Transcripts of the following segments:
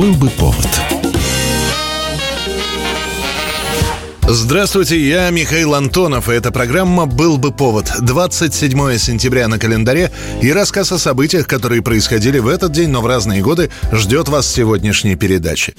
Был бы повод. Здравствуйте, я Михаил Антонов, и эта программа «Был бы повод». 27 сентября на календаре и рассказ о событиях, которые происходили в этот день, но в разные годы, ждет вас сегодняшней передачи.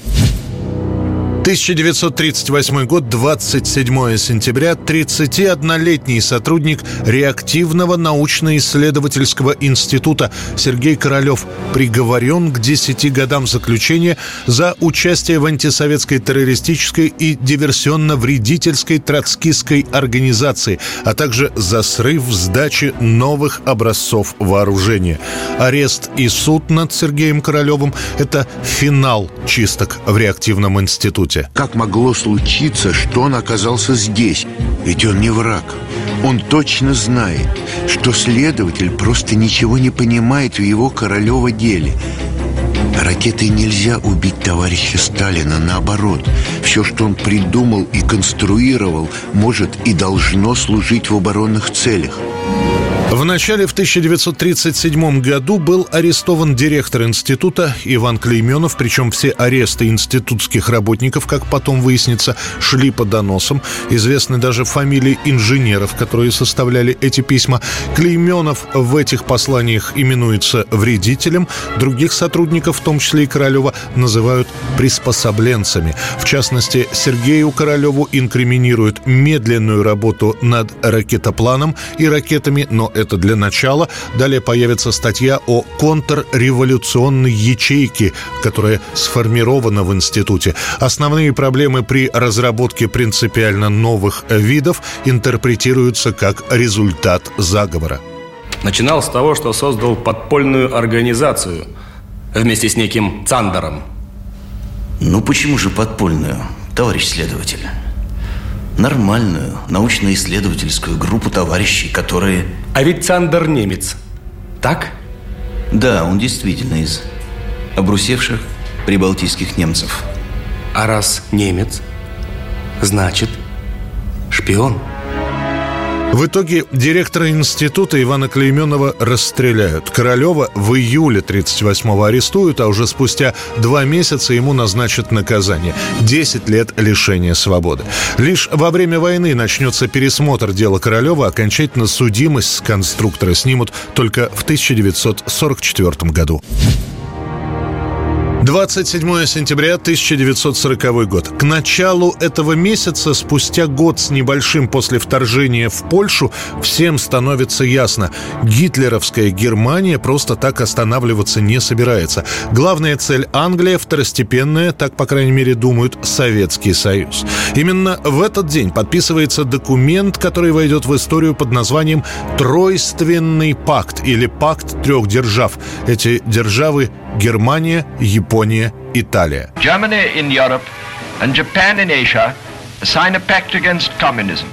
1938 год, 27 сентября, 31-летний сотрудник реактивного научно-исследовательского института Сергей Королев приговорен к 10 годам заключения за участие в антисоветской террористической и диверсионно-вредительской троцкистской организации, а также за срыв сдачи новых образцов вооружения. Арест и суд над Сергеем Королевым – это финал чисток в реактивном институте институте. Как могло случиться, что он оказался здесь? Ведь он не враг. Он точно знает, что следователь просто ничего не понимает в его Королева деле. Ракетой нельзя убить товарища Сталина, наоборот. Все, что он придумал и конструировал, может и должно служить в оборонных целях. В начале в 1937 году был арестован директор института Иван Клейменов, причем все аресты институтских работников, как потом выяснится, шли по доносам. Известны даже фамилии инженеров, которые составляли эти письма. Клейменов в этих посланиях именуется вредителем. Других сотрудников, в том числе и Королева, называют приспособленцами. В частности, Сергею Королеву инкриминируют медленную работу над ракетопланом и ракетами, но это для начала. Далее появится статья о контрреволюционной ячейке, которая сформирована в институте. Основные проблемы при разработке принципиально новых видов интерпретируются как результат заговора. Начинал с того, что создал подпольную организацию вместе с неким Цандером. Ну почему же подпольную, товарищ следователь? нормальную научно-исследовательскую группу товарищей, которые... А ведь Цандер немец, так? Да, он действительно из обрусевших прибалтийских немцев. А раз немец, значит, шпион. В итоге директора института Ивана Клейменова расстреляют. Королева в июле 38-го арестуют, а уже спустя два месяца ему назначат наказание – 10 лет лишения свободы. Лишь во время войны начнется пересмотр дела Королева, окончательно судимость с конструктора снимут только в 1944 году. 27 сентября 1940 год. К началу этого месяца, спустя год с небольшим после вторжения в Польшу, всем становится ясно – гитлеровская Германия просто так останавливаться не собирается. Главная цель Англия, второстепенная, так, по крайней мере, думают, Советский Союз. Именно в этот день подписывается документ, который войдет в историю под названием «Тройственный пакт» или «Пакт трех держав». Эти державы – Германия, Япония, Япония, Италия. Germany in Europe and Japan in Asia sign a pact against communism.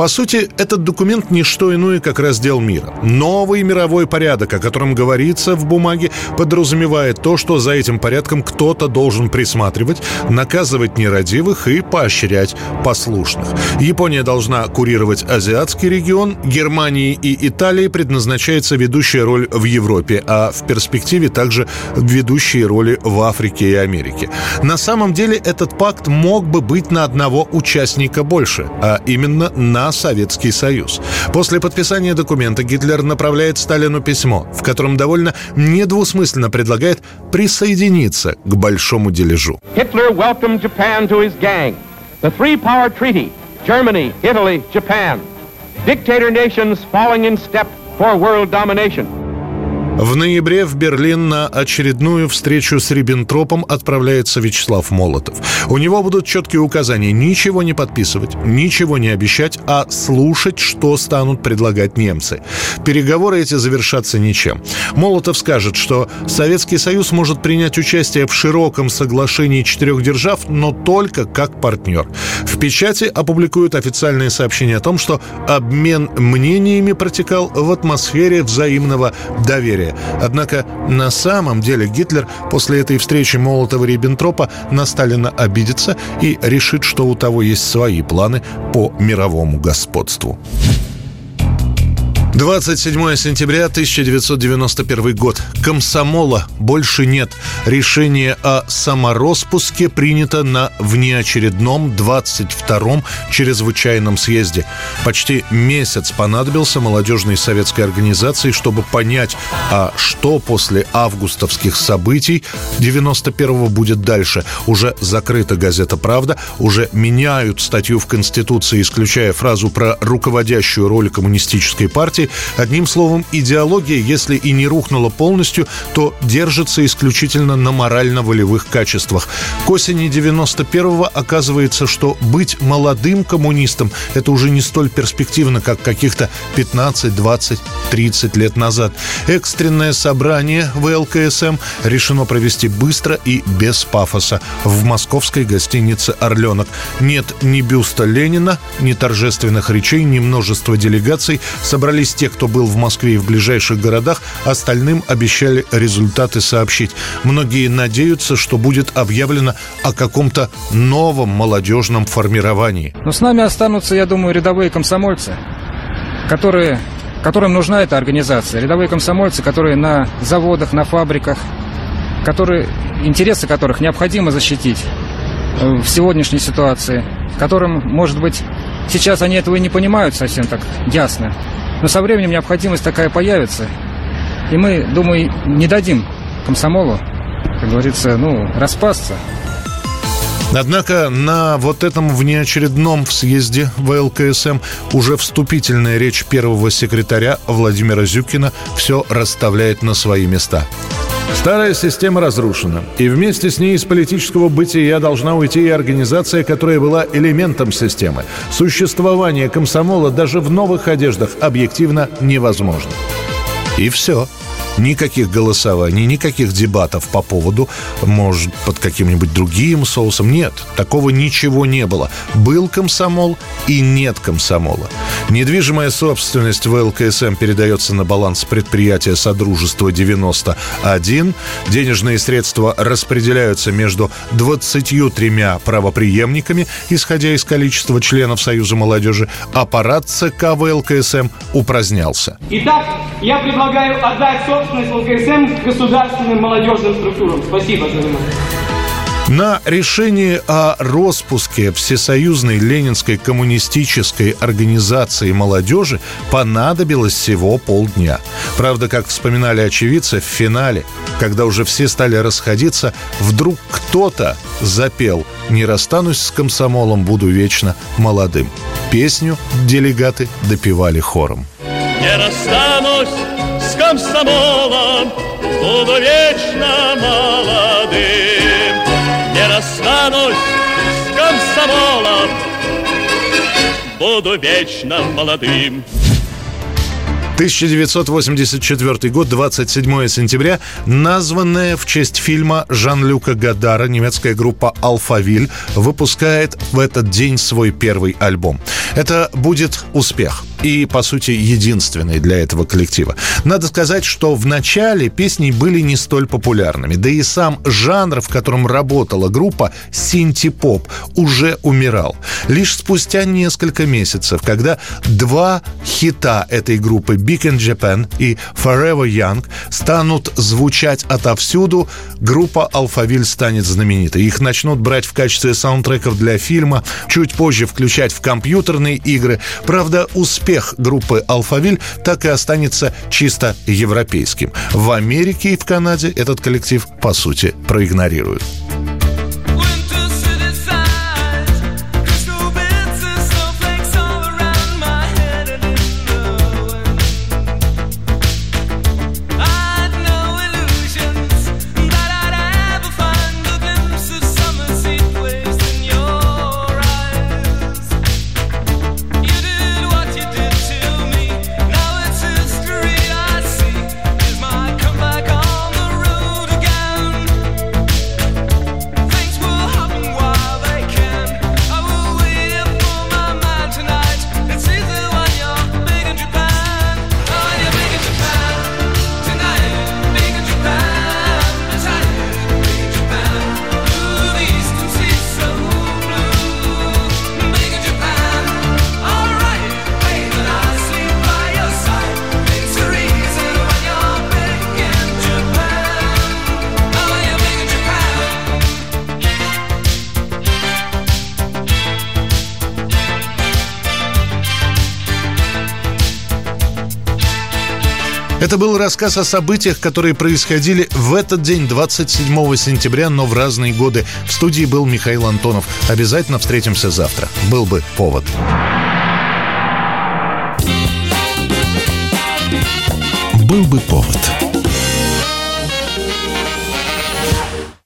По сути, этот документ не что иное, как раздел мира. Новый мировой порядок, о котором говорится в бумаге, подразумевает то, что за этим порядком кто-то должен присматривать, наказывать нерадивых и поощрять послушных. Япония должна курировать азиатский регион, Германии и Италии предназначается ведущая роль в Европе, а в перспективе также ведущие роли в Африке и Америке. На самом деле этот пакт мог бы быть на одного участника больше, а именно на Советский Союз. После подписания документа Гитлер направляет Сталину письмо, в котором довольно недвусмысленно предлагает присоединиться к большому дележу. Hitler Japan to his gang. The three-power treaty – Germany, Italy, Japan. Dictator nations falling in step for world domination – в ноябре в Берлин на очередную встречу с Риббентропом отправляется Вячеслав Молотов. У него будут четкие указания ничего не подписывать, ничего не обещать, а слушать, что станут предлагать немцы. Переговоры эти завершатся ничем. Молотов скажет, что Советский Союз может принять участие в широком соглашении четырех держав, но только как партнер. В печати опубликуют официальные сообщения о том, что обмен мнениями протекал в атмосфере взаимного доверия. Однако на самом деле Гитлер после этой встречи Молотова-Риббентропа на Сталина обидится и решит, что у того есть свои планы по мировому господству. 27 сентября 1991 год. Комсомола больше нет. Решение о самороспуске принято на внеочередном 22-м чрезвычайном съезде. Почти месяц понадобился молодежной советской организации, чтобы понять, а что после августовских событий 91-го будет дальше. Уже закрыта газета «Правда», уже меняют статью в Конституции, исключая фразу про руководящую роль коммунистической партии, Одним словом, идеология, если и не рухнула полностью, то держится исключительно на морально-волевых качествах. К осени 91-го оказывается, что быть молодым коммунистом – это уже не столь перспективно, как каких-то 15, 20, 30 лет назад. Экстренное собрание в ЛКСМ решено провести быстро и без пафоса в московской гостинице «Орленок». Нет ни бюста Ленина, ни торжественных речей, ни множества делегаций. Собрались те, кто был в Москве и в ближайших городах, остальным обещали результаты сообщить. Многие надеются, что будет объявлено о каком-то новом молодежном формировании. Но с нами останутся, я думаю, рядовые комсомольцы, которые, которым нужна эта организация. Рядовые комсомольцы, которые на заводах, на фабриках, которые, интересы которых необходимо защитить э, в сегодняшней ситуации, которым, может быть, сейчас они этого и не понимают совсем так ясно. Но со временем необходимость такая появится. И мы, думаю, не дадим комсомолу, как говорится, ну, распасться. Однако на вот этом внеочередном съезде ВЛКСМ уже вступительная речь первого секретаря Владимира Зюкина все расставляет на свои места. Старая система разрушена, и вместе с ней из политического бытия должна уйти и организация, которая была элементом системы. Существование комсомола даже в новых одеждах объективно невозможно. И все. Никаких голосований, никаких дебатов по поводу, может, под каким-нибудь другим соусом. Нет, такого ничего не было. Был комсомол и нет комсомола. Недвижимая собственность в ЛКСМ передается на баланс предприятия Содружества 91. Денежные средства распределяются между 23 правоприемниками, исходя из количества членов Союза молодежи. Аппарат ЦК ВЛКСМ упразднялся. Итак, я предлагаю отдать собственность ЛКСМ государственным молодежным структурам. Спасибо за внимание. На решение о распуске Всесоюзной Ленинской коммунистической организации молодежи понадобилось всего полдня. Правда, как вспоминали очевидцы, в финале, когда уже все стали расходиться, вдруг кто-то запел «Не расстанусь с комсомолом, буду вечно молодым». Песню делегаты допевали хором. Не расстанусь с комсомолом, буду вечно молодым. Не расстанусь с комсомолом, буду вечно молодым. 1984 год, 27 сентября, названная в честь фильма Жан-Люка Гадара немецкая группа «Алфавиль» выпускает в этот день свой первый альбом. Это будет успех и, по сути, единственный для этого коллектива. Надо сказать, что в начале песни были не столь популярными, да и сам жанр, в котором работала группа, синти-поп, уже умирал. Лишь спустя несколько месяцев, когда два хита этой группы Big in Japan и Forever Young станут звучать отовсюду, группа Алфавиль станет знаменитой. Их начнут брать в качестве саундтреков для фильма, чуть позже включать в компьютерные игры. Правда, успех группы Алфавиль так и останется чисто европейским. В Америке и в Канаде этот коллектив, по сути, проигнорируют. Это был рассказ о событиях, которые происходили в этот день, 27 сентября, но в разные годы. В студии был Михаил Антонов. Обязательно встретимся завтра. Был бы повод. Был бы повод.